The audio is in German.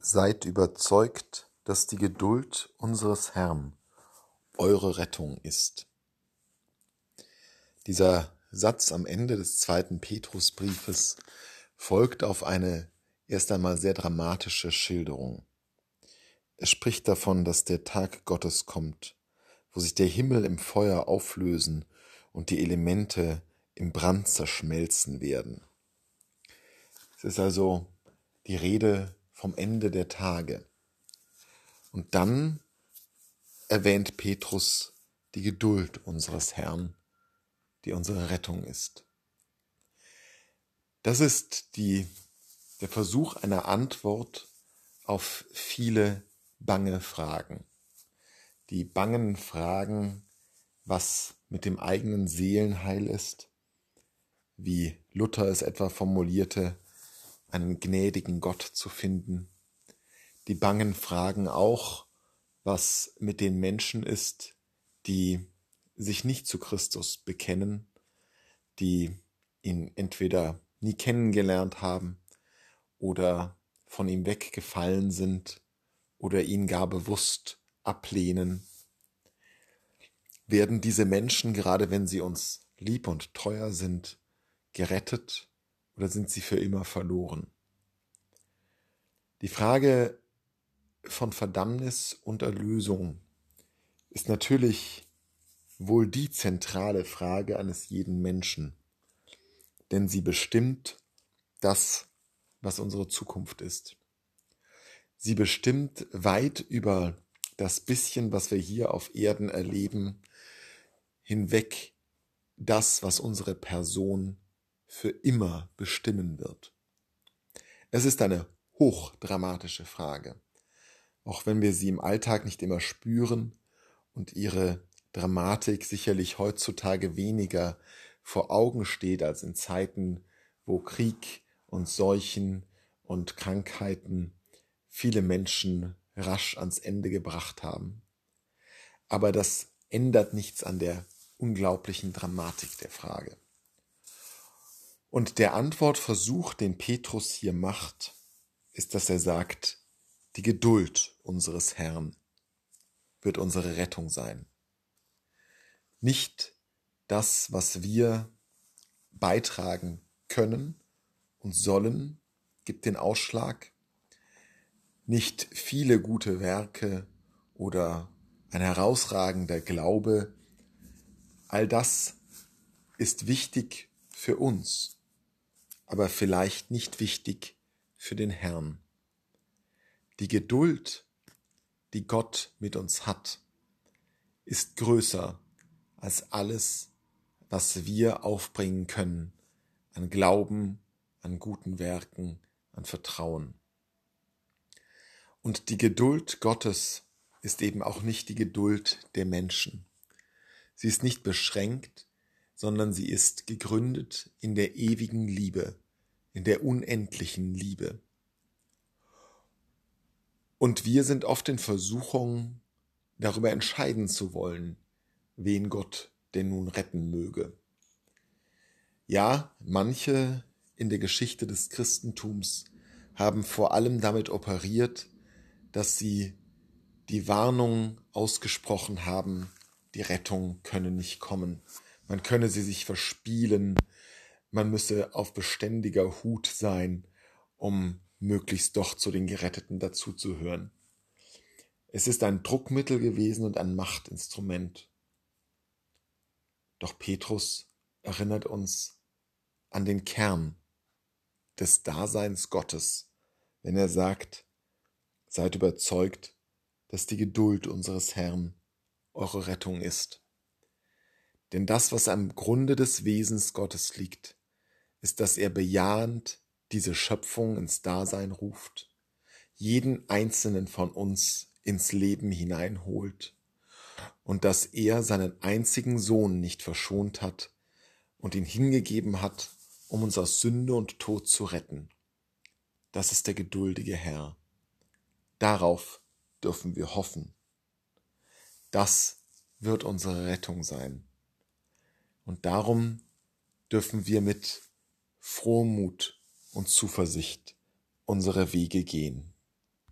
Seid überzeugt, dass die Geduld unseres Herrn eure Rettung ist. Dieser Satz am Ende des zweiten Petrusbriefes folgt auf eine erst einmal sehr dramatische Schilderung. Er spricht davon, dass der Tag Gottes kommt, wo sich der Himmel im Feuer auflösen und die Elemente im Brand zerschmelzen werden. Es ist also die Rede vom Ende der Tage. Und dann erwähnt Petrus die Geduld unseres Herrn, die unsere Rettung ist. Das ist die, der Versuch einer Antwort auf viele bange Fragen. Die bangen Fragen, was mit dem eigenen Seelenheil ist, wie Luther es etwa formulierte, einen gnädigen Gott zu finden. Die bangen fragen auch, was mit den Menschen ist, die sich nicht zu Christus bekennen, die ihn entweder nie kennengelernt haben oder von ihm weggefallen sind oder ihn gar bewusst ablehnen. Werden diese Menschen, gerade wenn sie uns lieb und teuer sind, gerettet oder sind sie für immer verloren? Die Frage von Verdammnis und Erlösung ist natürlich wohl die zentrale Frage eines jeden Menschen, denn sie bestimmt das, was unsere Zukunft ist. Sie bestimmt weit über das bisschen, was wir hier auf Erden erleben, hinweg das, was unsere Person für immer bestimmen wird? Es ist eine hochdramatische Frage, auch wenn wir sie im Alltag nicht immer spüren und ihre Dramatik sicherlich heutzutage weniger vor Augen steht als in Zeiten, wo Krieg und Seuchen und Krankheiten viele Menschen rasch ans Ende gebracht haben. Aber das ändert nichts an der unglaublichen Dramatik der Frage. Und der Antwortversuch, den Petrus hier macht, ist, dass er sagt, die Geduld unseres Herrn wird unsere Rettung sein. Nicht das, was wir beitragen können und sollen, gibt den Ausschlag. Nicht viele gute Werke oder ein herausragender Glaube. All das ist wichtig für uns aber vielleicht nicht wichtig für den Herrn. Die Geduld, die Gott mit uns hat, ist größer als alles, was wir aufbringen können an Glauben, an guten Werken, an Vertrauen. Und die Geduld Gottes ist eben auch nicht die Geduld der Menschen. Sie ist nicht beschränkt sondern sie ist gegründet in der ewigen Liebe, in der unendlichen Liebe. Und wir sind oft in Versuchung, darüber entscheiden zu wollen, wen Gott denn nun retten möge. Ja, manche in der Geschichte des Christentums haben vor allem damit operiert, dass sie die Warnung ausgesprochen haben, die Rettung könne nicht kommen man könne sie sich verspielen, man müsse auf beständiger Hut sein, um möglichst doch zu den Geretteten dazuzuhören. Es ist ein Druckmittel gewesen und ein Machtinstrument. Doch Petrus erinnert uns an den Kern des Daseins Gottes, wenn er sagt, seid überzeugt, dass die Geduld unseres Herrn eure Rettung ist. Denn das, was am Grunde des Wesens Gottes liegt, ist, dass er bejahend diese Schöpfung ins Dasein ruft, jeden einzelnen von uns ins Leben hineinholt und dass er seinen einzigen Sohn nicht verschont hat und ihn hingegeben hat, um uns aus Sünde und Tod zu retten. Das ist der geduldige Herr. Darauf dürfen wir hoffen. Das wird unsere Rettung sein. Und darum dürfen wir mit frohem Mut und Zuversicht unsere Wege gehen.